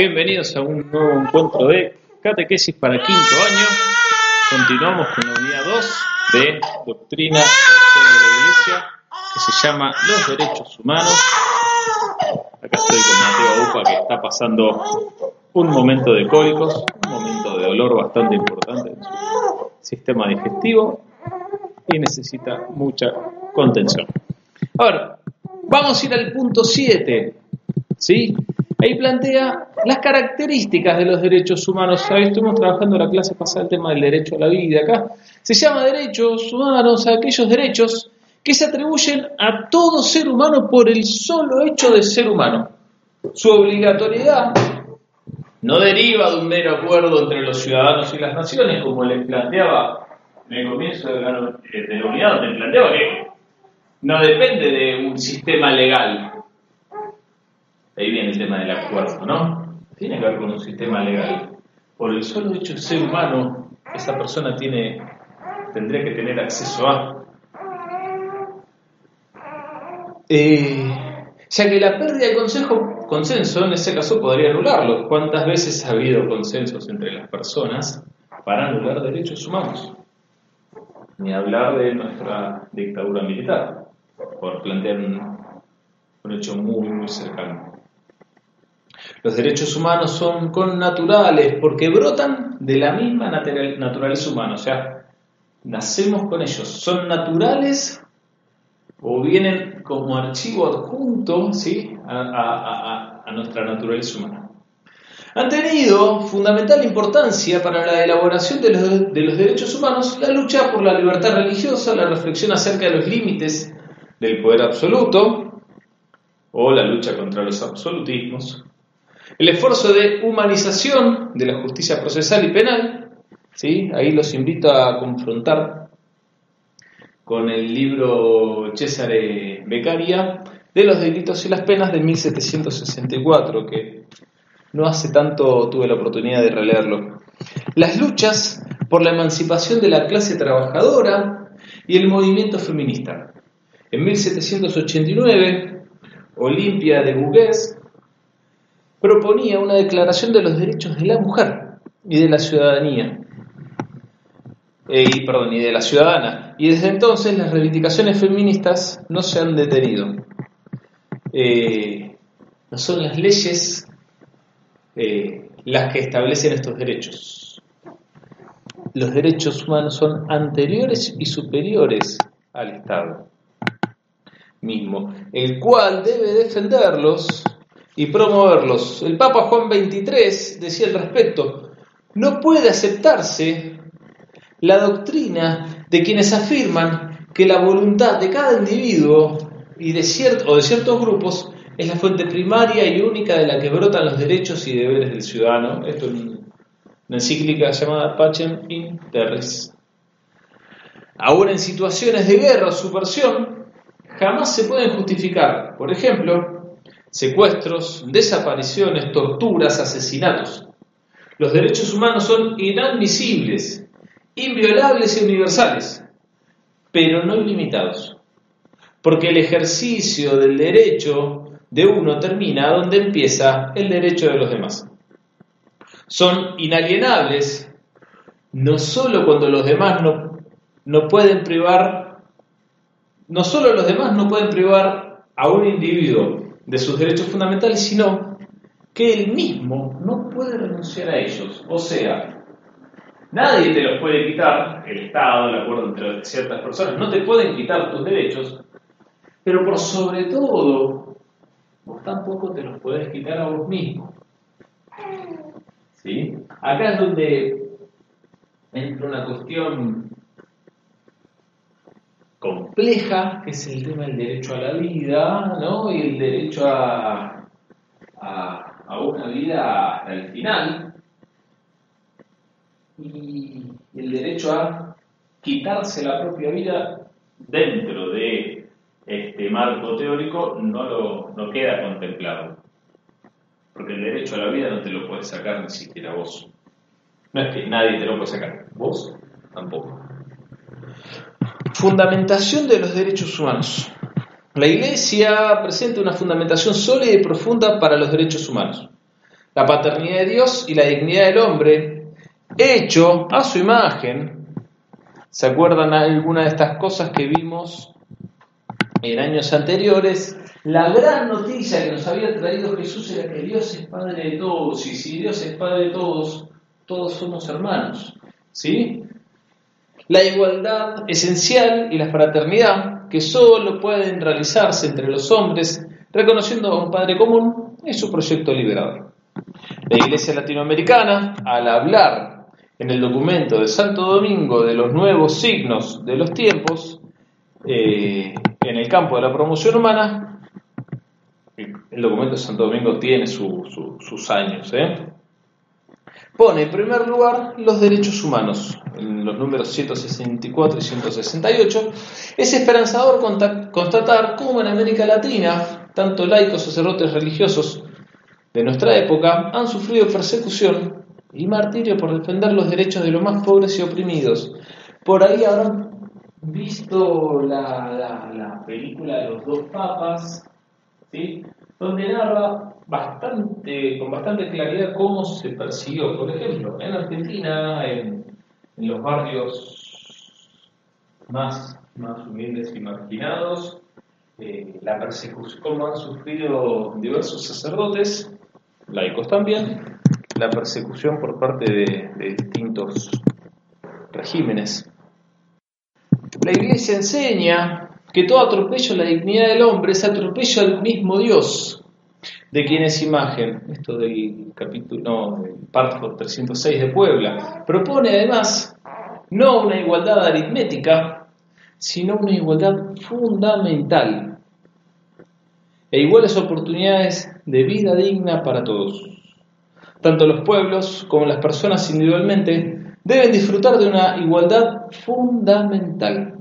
Bienvenidos a un nuevo encuentro de catequesis para quinto año. Continuamos con la unidad 2 de Doctrina de la Iglesia que se llama Los Derechos Humanos. Acá estoy con Mateo Upa que está pasando un momento de cólicos, un momento de dolor bastante importante en su sistema digestivo y necesita mucha contención. Ahora, vamos a ir al punto 7. ¿Sí? Ahí plantea las características de los derechos humanos. Ahí estuvimos trabajando en la clase pasada el tema del derecho a la vida acá. Se llama derechos humanos aquellos derechos que se atribuyen a todo ser humano por el solo hecho de ser humano. Su obligatoriedad no deriva de un mero acuerdo entre los ciudadanos y las naciones, como les planteaba en el comienzo de la, de la unidad, donde planteaba que no depende de un sistema legal, del acuerdo, ¿no? Tiene que ver con un sistema legal. Por el solo hecho de ser humano, esa persona tiene, tendría que tener acceso a. Eh, ya que la pérdida de consejo, consenso en ese caso podría anularlo. ¿Cuántas veces ha habido consensos entre las personas para anular derechos humanos? Ni hablar de nuestra dictadura militar, por plantear un, un hecho muy, muy cercano. Los derechos humanos son connaturales porque brotan de la misma naturaleza humana, o sea, nacemos con ellos. Son naturales o vienen como archivo adjunto ¿sí? a, nuestra naturaleza humana. Han tenido fundamental importancia para la elaboración de los, de los derechos humanos la lucha por la libertad religiosa, la reflexión acerca de los límites del poder absoluto o la lucha contra los absolutismos, el esfuerzo de humanización de la justicia procesal y penal, ¿sí? ahí los invito a confrontar con el libro Cesare Beccaria de los delitos y las penas de 1764, que no hace tanto tuve la oportunidad de releerlo. Las luchas por la emancipación de la clase trabajadora y el movimiento feminista. En 1789, Olimpia de Gougues proponía una declaración de los derechos de la mujer y de la ciudadanía. Eh, y, perdón, y de la ciudadana. Y desde entonces las reivindicaciones feministas no se han detenido. Eh, no son las leyes eh, las que establecen estos derechos. Los derechos humanos son anteriores y superiores al Estado mismo, el cual debe defenderlos y promoverlos. El Papa Juan XXIII decía al respecto, no puede aceptarse la doctrina de quienes afirman que la voluntad de cada individuo y de o de ciertos grupos es la fuente primaria y única de la que brotan los derechos y deberes del ciudadano. Esto es una encíclica llamada Pacem in Terris. Ahora en situaciones de guerra o subversión, jamás se pueden justificar, por ejemplo, secuestros, desapariciones, torturas, asesinatos. Los derechos humanos son inadmisibles, inviolables y universales, pero no ilimitados, porque el ejercicio del derecho de uno termina donde empieza el derecho de los demás. Son inalienables no solo cuando los demás no, no pueden privar, no solo los demás no pueden privar a un individuo de sus derechos fundamentales, sino que él mismo no puede renunciar a ellos. O sea, nadie te los puede quitar, el Estado, el acuerdo entre ciertas personas, no te pueden quitar tus derechos, pero por sobre todo, vos tampoco te los puedes quitar a vos mismo. ¿Sí? Acá es donde entra una cuestión compleja, que es el tema del derecho a la vida, ¿no? Y el derecho a, a, una vida hasta el final. Y el derecho a quitarse la propia vida dentro de este marco teórico no, lo, no queda contemplado. Porque el derecho a la vida no te lo puedes sacar ni siquiera vos. No es que nadie te lo puede sacar, vos tampoco. Fundamentación de los derechos humanos. La Iglesia presenta una fundamentación sólida y profunda para los derechos humanos. la paternidad de Dios y la dignidad del hombre, hecho a su imagen. ¿Se acuerdan alguna de estas cosas que vimos en años anteriores? La gran noticia que nos había traído Jesús era que Dios es Padre de todos, y si Dios es Padre de todos, todos somos hermanos. ¿Sí? La igualdad esencial y la fraternidad que solo pueden realizarse entre los hombres reconociendo a un Padre común es su proyecto liberador. La Iglesia Latinoamericana, al hablar en el documento de Santo Domingo de los nuevos signos de los tiempos, eh, en el campo de la promoción humana, el documento de Santo Domingo tiene sus años, ¿eh? Pone en primer lugar los derechos humanos, en los números 164 y 168. Es esperanzador constatar cómo en América Latina, tanto laicos, sacerdotes religiosos de nuestra época han sufrido persecución y martirio por defender los derechos de los más pobres y oprimidos. Por ahí habrán visto la, la película de los dos papas, ¿sí? Donde narra bastante, con bastante claridad cómo se persiguió. Por ejemplo, en Argentina, en, los barrios más, más humildes y marginados, eh, la persecución, cómo han sufrido diversos sacerdotes, laicos también, la persecución por parte de, de distintos regímenes. La Iglesia enseña que todo atropello a la dignidad del hombre es atropello al mismo Dios, de quien es imagen. Esto del capítulo, no, del párrafo 306 de Puebla. Propone además no una igualdad aritmética, sino una igualdad fundamental e iguales oportunidades de vida digna para todos. Tanto los pueblos como las personas individualmente deben disfrutar de una igualdad fundamental.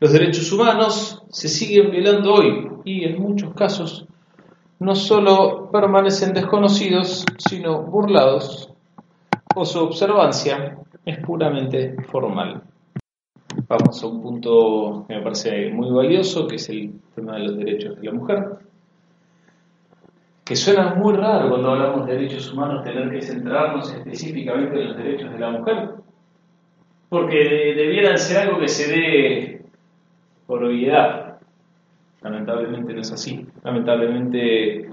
Los derechos humanos se siguen violando hoy y en muchos casos no solo permanecen desconocidos, sino burlados o su observancia es puramente formal. Vamos a un punto que me parece muy valioso, que es el tema de los derechos de la mujer, que suena muy raro cuando hablamos de derechos humanos tener que centrarnos específicamente en los derechos de la mujer, porque debieran ser algo que se dé por obviedad. Lamentablemente no es así. Lamentablemente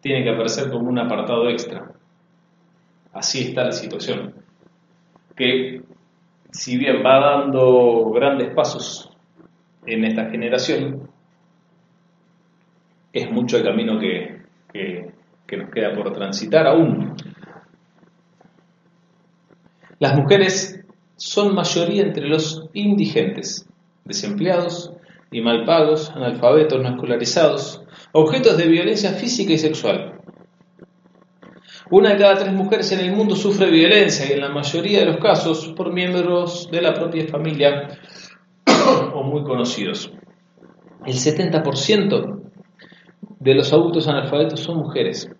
tiene que aparecer como un apartado extra. Así está la situación. Que si bien va dando grandes pasos en esta generación, es mucho el camino que, que nos queda por transitar aún. Las mujeres son mayoría entre los indigentes desempleados y mal pagos, analfabetos no escolarizados, objetos de violencia física y sexual. Una de cada tres mujeres en el mundo sufre violencia y en la mayoría de los casos por miembros de la propia familia o muy conocidos. El 70% de los adultos analfabetos son mujeres.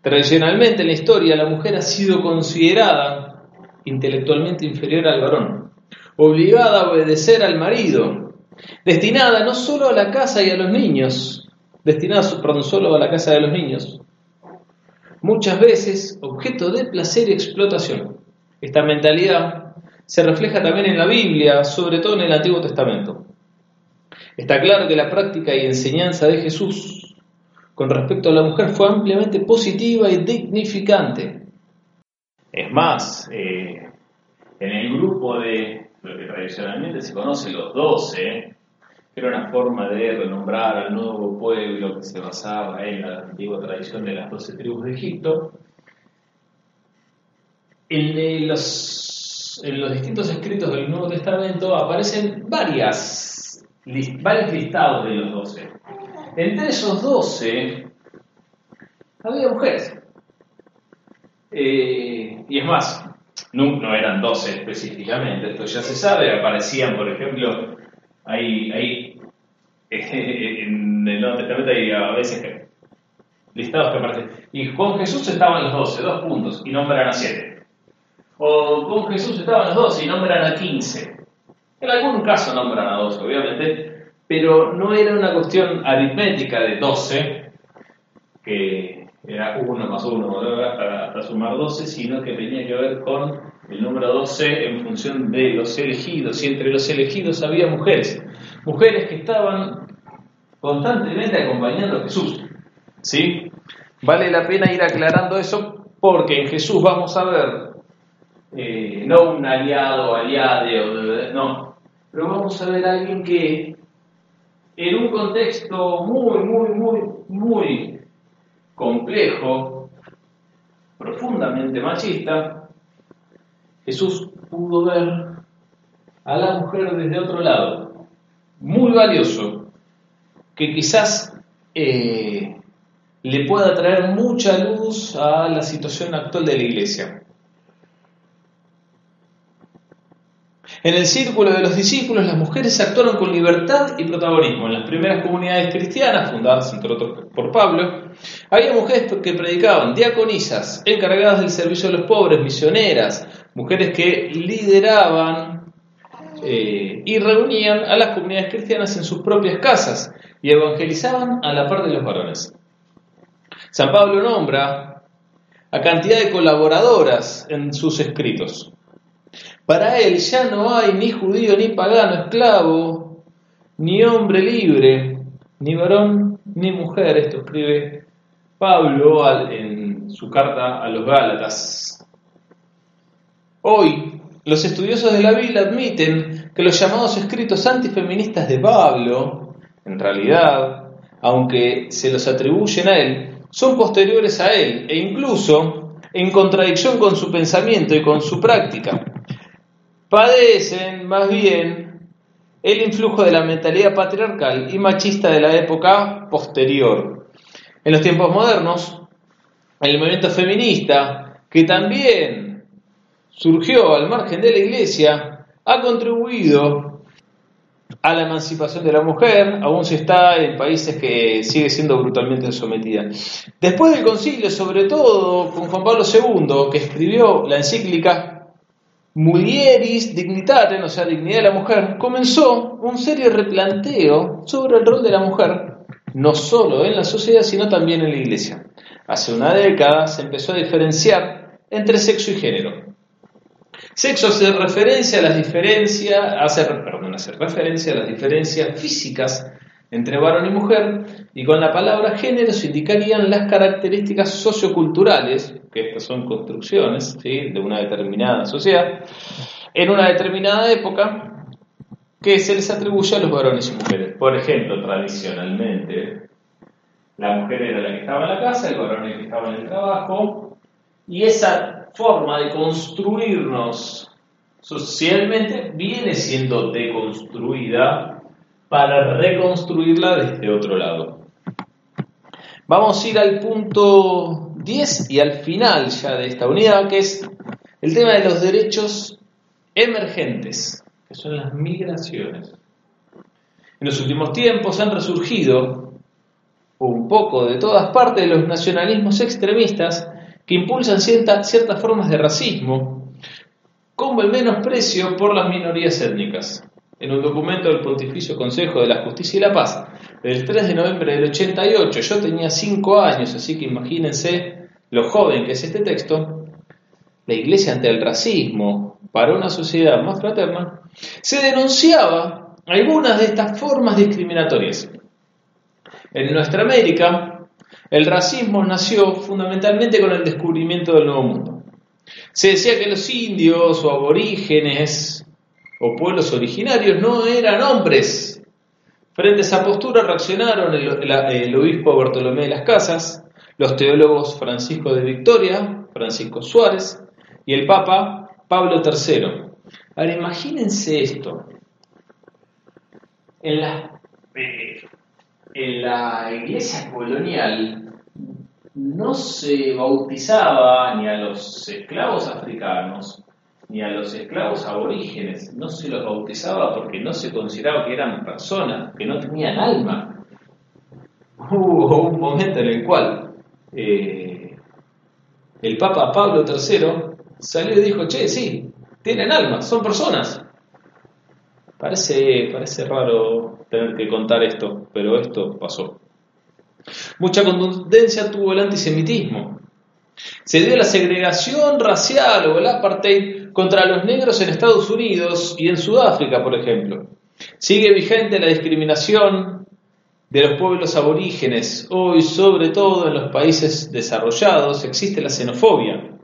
Tradicionalmente en la historia la mujer ha sido considerada intelectualmente inferior al varón obligada a obedecer al marido, destinada no solo a la casa y a los niños, destinada, perdón, solo a la casa de los niños, muchas veces objeto de placer y explotación. Esta mentalidad se refleja también en la Biblia, sobre todo en el Antiguo Testamento. Está claro que la práctica y enseñanza de Jesús con respecto a la mujer fue ampliamente positiva y dignificante. Es más, eh, en el grupo de lo que tradicionalmente se conoce los doce, que era una forma de renombrar al nuevo pueblo que se basaba en la antigua tradición de las doce tribus de Egipto. En los, en los distintos escritos del Nuevo Testamento aparecen varias, varios listados de los doce. Entre esos doce había mujeres. Eh, y es más, no, eran 12 específicamente, esto ya se sabe, aparecían, por ejemplo, hay, hay en el Nuevo Testamento hay a veces listados que aparecen, y con Jesús estaban los 12, dos puntos, y nombran a 7. O con Jesús estaban los 12 y nombran a 15. En algún caso nombran a 12, obviamente, pero no era una cuestión aritmética de 12 que era 1 más 1 hasta, sumar 12, sino que tenía que ver con el número 12 en función de los elegidos, y entre los elegidos había mujeres, mujeres que estaban constantemente acompañando a Jesús. ¿Sí? Vale la pena ir aclarando eso porque en Jesús vamos a ver eh, no un aliado, aliade, no, pero vamos a ver a alguien que en un contexto muy, muy, muy, muy complejo, profundamente machista, Jesús pudo ver a la mujer desde otro lado, muy valioso, que quizás eh, le pueda traer mucha luz a la situación actual de la iglesia. En el círculo de los discípulos, las mujeres actuaron con libertad y protagonismo. En las primeras comunidades cristianas, fundadas entre otros por Pablo, había mujeres que predicaban, diaconisas, encargadas del servicio de los pobres, misioneras, mujeres que lideraban eh, y reunían a las comunidades cristianas en sus propias casas y evangelizaban a la par de los varones. San Pablo nombra a cantidad de colaboradoras en sus escritos. Para él ya no hay ni judío ni pagano, esclavo, ni hombre libre, ni varón ni mujer. Esto escribe Pablo en su carta a los Gálatas. Hoy, los estudiosos de la Biblia admiten que los llamados escritos antifeministas de Pablo, en realidad, aunque se los atribuyen a él, son posteriores a él e incluso en contradicción con su pensamiento y con su práctica padecen más bien el influjo de la mentalidad patriarcal y machista de la época posterior. En los tiempos modernos, el movimiento feminista, que también surgió al margen de la iglesia, ha contribuido a la emancipación de la mujer, aún se está en países que sigue siendo brutalmente sometida. Después del concilio, sobre todo con Juan Pablo II, que escribió la encíclica Mulieris Dignitatem, o sea, dignidad de la mujer, comenzó un serio replanteo sobre el rol de la mujer, no solo en la sociedad, sino también en la iglesia. Hace una década se empezó a diferenciar entre sexo y género. Sexo hace referencia a las diferencias, hace, perdón, hace referencia a las diferencias físicas entre varón y mujer, y con la palabra género se indicarían las características socioculturales, que estas son construcciones de una determinada sociedad, en una determinada época, que se les atribuye a los varones y mujeres. Por ejemplo, tradicionalmente, la mujer era la que estaba en la casa, el varón el que estaba en el trabajo, y esa forma de construirnos socialmente viene siendo deconstruida para reconstruirla desde otro lado. Vamos a ir al punto 10 y al final ya de esta unidad, que es el tema de los derechos emergentes, que son las migraciones. En los últimos tiempos han resurgido un poco de todas partes los nacionalismos extremistas que impulsan ciertas formas de racismo, como el menosprecio por las minorías étnicas en un documento del Pontificio Consejo de la Justicia y la Paz del 3 de noviembre del 88, yo tenía 5 años, así que imagínense lo joven que es este texto, la Iglesia ante el racismo para una sociedad más fraterna, se denunciaba algunas de estas formas discriminatorias. En nuestra América, el racismo nació fundamentalmente con el descubrimiento del Nuevo Mundo. Se decía que los indios o aborígenes o pueblos originarios no eran hombres. Frente a esa postura reaccionaron el, obispo Bartolomé de las Casas, los teólogos Francisco de Victoria, Francisco Suárez y el Papa Pablo III. Ahora imagínense esto. En la, eh, en la iglesia colonial no se bautizaba ni a los esclavos africanos ni a los esclavos aborígenes. No se los bautizaba porque no se consideraba que eran personas, que no tenían alma. Hubo un momento en el cual eh, el Papa Pablo III salió y dijo, che, sí, tienen alma, son personas. Parece, parece raro tener que contar esto, pero esto pasó. Mucha contundencia tuvo el antisemitismo. Se dio la segregación racial o el apartheid contra los negros en Estados Unidos y en Sudáfrica, por ejemplo. Sigue vigente la discriminación de los pueblos aborígenes. Hoy, sobre todo en los países desarrollados, existe la xenofobia,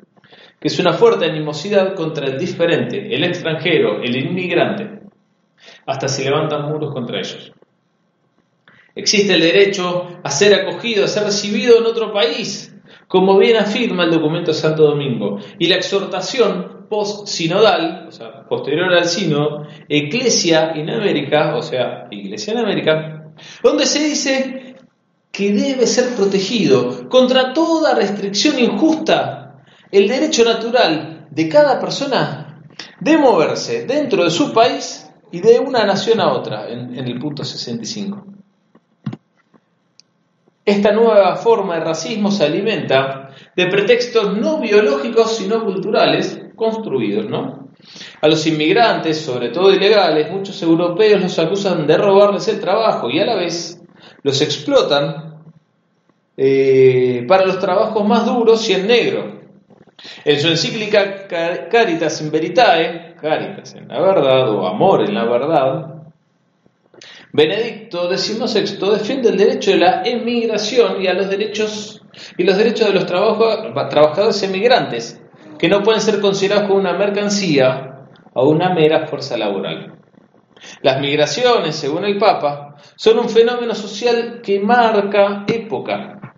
que es una fuerte animosidad contra el diferente, el extranjero, el inmigrante. Hasta se levantan muros contra ellos. Existe el derecho a ser acogido, a ser recibido en otro país, como bien afirma el documento Santo Domingo, y la exhortación post-sinodal, o sea, posterior al sínodo, Eclesia en América, o sea, Iglesia en América, donde se dice que debe ser protegido contra toda restricción injusta el derecho natural de cada persona de moverse dentro de su país y de una nación a otra, en, en el punto 65. Esta nueva forma de racismo se alimenta de pretextos no biológicos sino culturales construidos, ¿no? A los inmigrantes, sobre todo ilegales, muchos europeos los acusan de robarles el trabajo y a la vez los explotan eh, para los trabajos más duros y en negro. En su encíclica Caritas in Veritae, Caritas en la verdad o Amor en la verdad, Benedicto XVI defiende el derecho de la emigración y a los derechos y los derechos de los trabajadores emigrantes, que no pueden ser considerados como una mercancía o una mera fuerza laboral. Las migraciones, según el Papa, son un fenómeno social que marca época,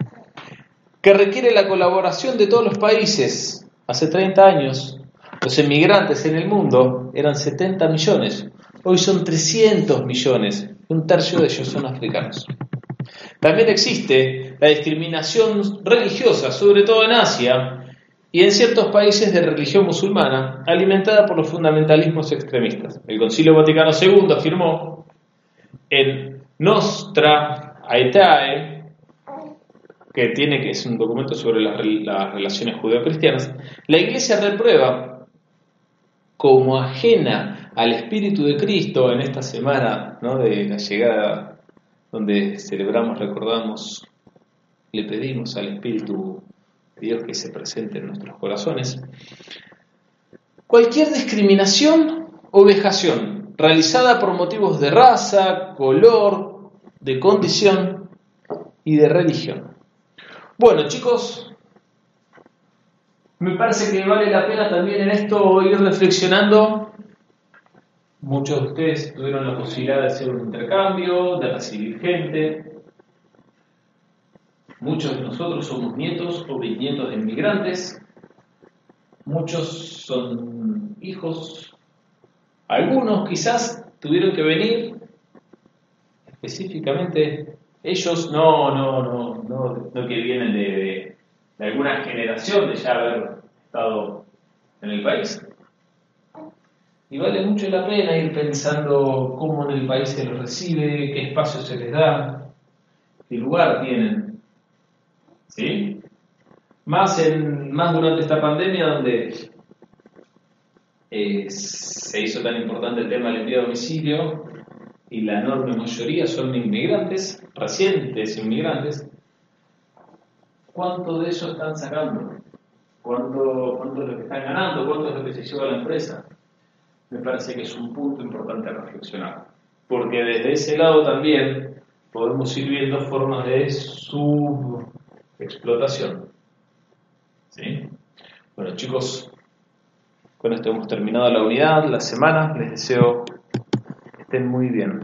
que requiere la colaboración de todos los países. Hace 30 años, los emigrantes en el mundo eran 70 millones, hoy son 300 millones un tercio de ellos son africanos. También existe la discriminación religiosa, sobre todo en Asia y en ciertos países de religión musulmana, alimentada por los fundamentalismos extremistas. El Concilio Vaticano II afirmó en Nostra Aetae, que tiene que es un documento sobre las, las relaciones judeo-cristianas, la Iglesia reprueba como ajena al Espíritu de Cristo en esta semana de la llegada, donde celebramos, recordamos, le pedimos al Espíritu de Dios que se presente en nuestros corazones. Cualquier discriminación o vejación realizada por motivos de raza, color, de condición y de religión. Bueno, chicos, me parece que vale la pena también en esto ir reflexionando Muchos de ustedes tuvieron la posibilidad de hacer un intercambio, de recibir gente. Muchos de nosotros somos nietos o bisnietos de inmigrantes. Muchos son hijos. Algunos quizás tuvieron que venir específicamente. Ellos no, no, no, no, no que vienen de, de alguna generación de ya haber estado en el país. Y vale mucho la pena ir pensando cómo en el país se los recibe, qué espacio se les da, qué lugar tienen. ¿Sí? Más, en, más durante esta pandemia donde eh, se hizo tan importante el tema del envío a domicilio y la enorme mayoría son inmigrantes, recientes inmigrantes, ¿cuánto de eso están sacando? ¿Cuánto, es lo que están ganando? ¿Cuánto es lo que se lleva a la empresa? me parece que es un punto importante a reflexionar. Porque desde ese lado también podemos ir viendo formas de subexplotación. ¿Sí? Bueno chicos, con esto hemos terminado la unidad, la semana. Les deseo que estén muy bien.